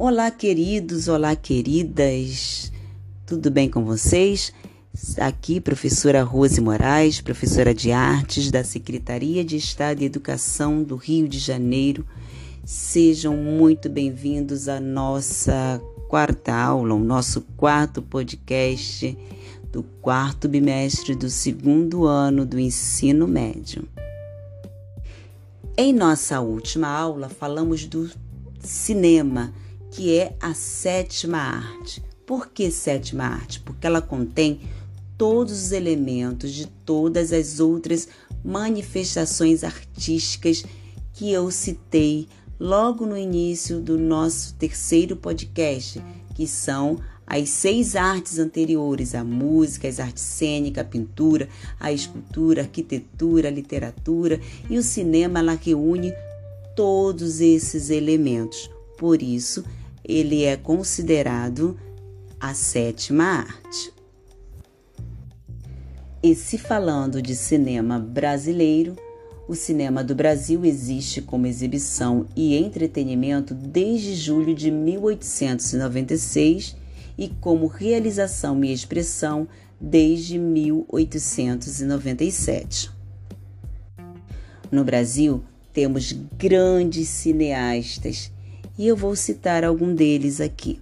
Olá, queridos, olá, queridas. Tudo bem com vocês? Aqui, professora Rose Moraes, professora de artes da Secretaria de Estado e Educação do Rio de Janeiro. Sejam muito bem-vindos à nossa quarta aula, o nosso quarto podcast do quarto bimestre do segundo ano do ensino médio. Em nossa última aula, falamos do cinema que é a sétima arte. Por que sétima arte? Porque ela contém todos os elementos de todas as outras manifestações artísticas que eu citei logo no início do nosso terceiro podcast, que são as seis artes anteriores: a música, as artes cênicas, a pintura, a escultura, a arquitetura, a literatura e o cinema. Ela reúne todos esses elementos. Por isso, ele é considerado a sétima arte. E se falando de cinema brasileiro, o cinema do Brasil existe como exibição e entretenimento desde julho de 1896 e como realização e expressão desde 1897. No Brasil, temos grandes cineastas e eu vou citar algum deles aqui.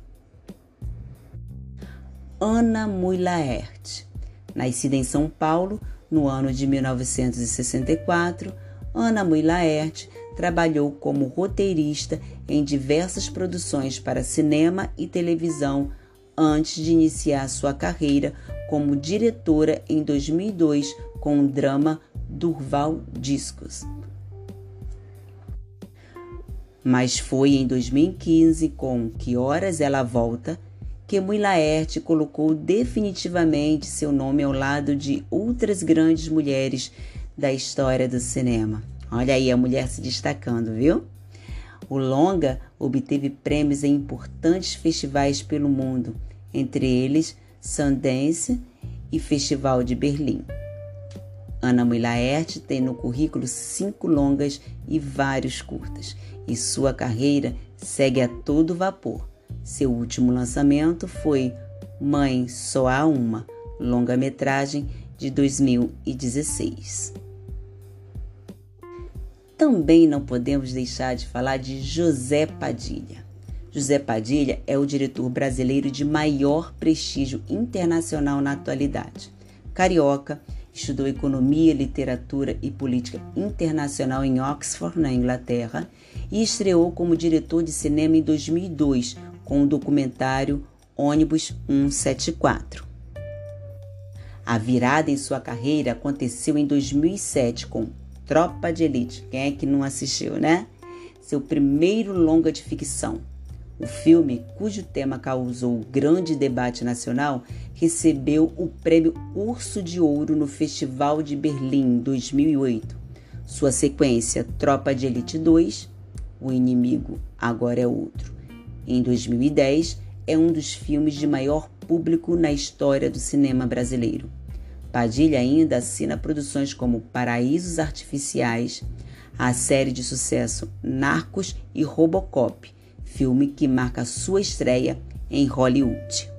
Ana Mui Laerte, nascida em São Paulo no ano de 1964, Ana Mui Laerte trabalhou como roteirista em diversas produções para cinema e televisão antes de iniciar sua carreira como diretora em 2002 com o drama Durval Discos mas foi em 2015, com Que Horas Ela Volta, que Mui Laerte colocou definitivamente seu nome ao lado de outras grandes mulheres da história do cinema. Olha aí a mulher se destacando, viu? O longa obteve prêmios em importantes festivais pelo mundo, entre eles Sundance e Festival de Berlim. Ana Mui Laerte tem no currículo cinco longas e vários curtas e sua carreira segue a todo vapor. Seu último lançamento foi Mãe Só Há Uma, longa-metragem de 2016. Também não podemos deixar de falar de José Padilha. José Padilha é o diretor brasileiro de maior prestígio internacional na atualidade. Carioca, estudou economia, literatura e política internacional em Oxford, na Inglaterra, e estreou como diretor de cinema em 2002 com o documentário Ônibus 174. A virada em sua carreira aconteceu em 2007 com Tropa de Elite. Quem é que não assistiu, né? Seu primeiro longa de ficção. O filme, cujo tema causou grande debate nacional, recebeu o prêmio Urso de Ouro no Festival de Berlim 2008. Sua sequência, Tropa de Elite 2, O Inimigo Agora é Outro. Em 2010, é um dos filmes de maior público na história do cinema brasileiro. Padilha ainda assina produções como Paraísos Artificiais, a série de sucesso Narcos e Robocop, filme que marca sua estreia em Hollywood.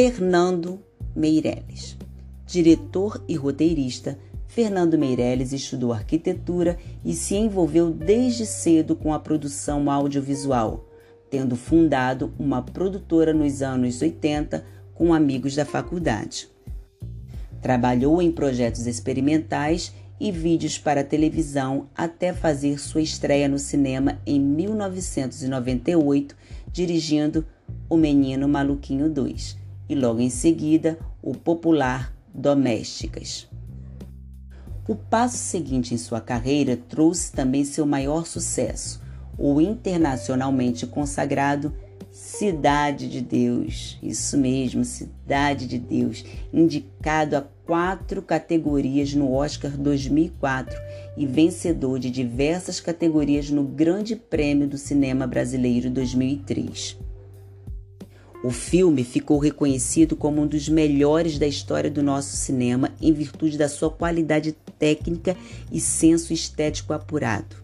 Fernando Meirelles. Diretor e roteirista, Fernando Meirelles estudou arquitetura e se envolveu desde cedo com a produção audiovisual, tendo fundado uma produtora nos anos 80 com amigos da faculdade. Trabalhou em projetos experimentais e vídeos para televisão até fazer sua estreia no cinema em 1998, dirigindo O Menino Maluquinho 2 e logo em seguida o popular Domésticas. O passo seguinte em sua carreira trouxe também seu maior sucesso, o internacionalmente consagrado Cidade de Deus. Isso mesmo, Cidade de Deus, indicado a quatro categorias no Oscar 2004 e vencedor de diversas categorias no Grande Prêmio do Cinema Brasileiro 2003. O filme ficou reconhecido como um dos melhores da história do nosso cinema em virtude da sua qualidade técnica e senso estético apurado.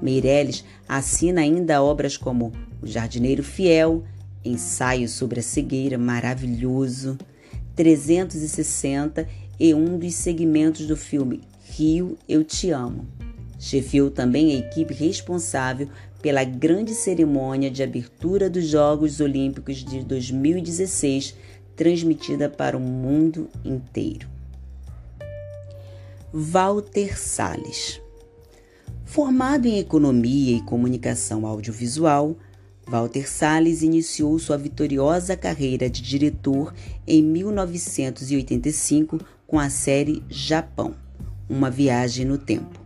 Meirelles assina ainda obras como O Jardineiro Fiel, Ensaio sobre a Cegueira, maravilhoso, 360 e um dos segmentos do filme Rio Eu Te Amo. Chefiou também a equipe responsável pela grande cerimônia de abertura dos Jogos Olímpicos de 2016, transmitida para o mundo inteiro. Walter Salles Formado em Economia e Comunicação Audiovisual, Walter Salles iniciou sua vitoriosa carreira de diretor em 1985 com a série Japão Uma Viagem no Tempo.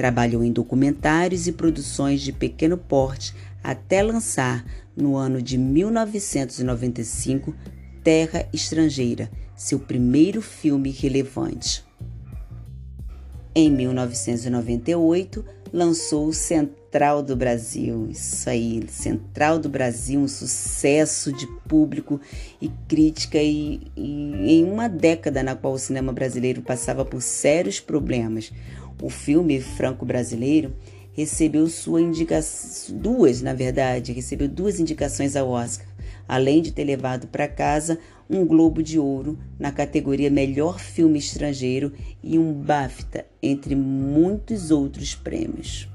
Trabalhou em documentários e produções de pequeno porte até lançar, no ano de 1995, Terra Estrangeira, seu primeiro filme relevante. Em 1998, lançou Central do Brasil. Isso aí, Central do Brasil, um sucesso de público e crítica e, e, em uma década na qual o cinema brasileiro passava por sérios problemas. O filme franco-brasileiro recebeu sua duas, na verdade, recebeu duas indicações ao Oscar além de ter levado para casa um Globo de Ouro na categoria Melhor Filme Estrangeiro e um BAFTA, entre muitos outros prêmios.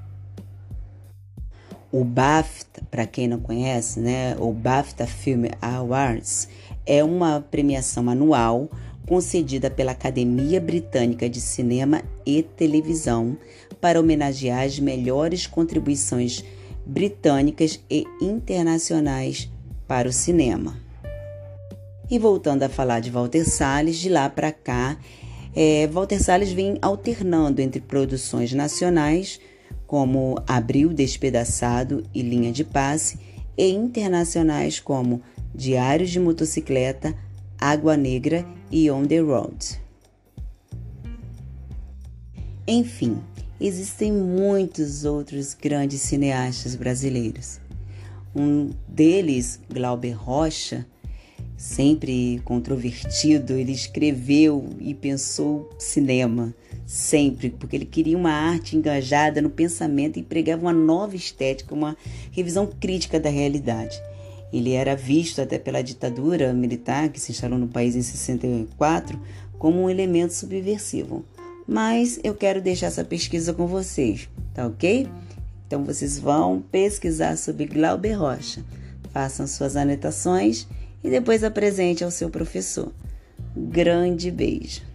O BAFTA, para quem não conhece, né, o BAFTA Film Awards é uma premiação anual concedida pela Academia Britânica de Cinema e Televisão para homenagear as melhores contribuições britânicas e internacionais para o cinema. E voltando a falar de Walter Salles, de lá para cá, é, Walter Salles vem alternando entre produções nacionais, como Abril Despedaçado e Linha de Passe, e internacionais como Diários de Motocicleta, Água Negra e On the Road. Enfim, existem muitos outros grandes cineastas brasileiros. Um deles, Glauber Rocha, sempre controvertido, ele escreveu e pensou cinema, sempre, porque ele queria uma arte engajada no pensamento e pregava uma nova estética, uma revisão crítica da realidade. Ele era visto até pela ditadura militar que se instalou no país em 64 como um elemento subversivo. Mas eu quero deixar essa pesquisa com vocês, tá ok? Então vocês vão pesquisar sobre Glauber Rocha, façam suas anotações e depois apresente ao seu professor. Grande beijo!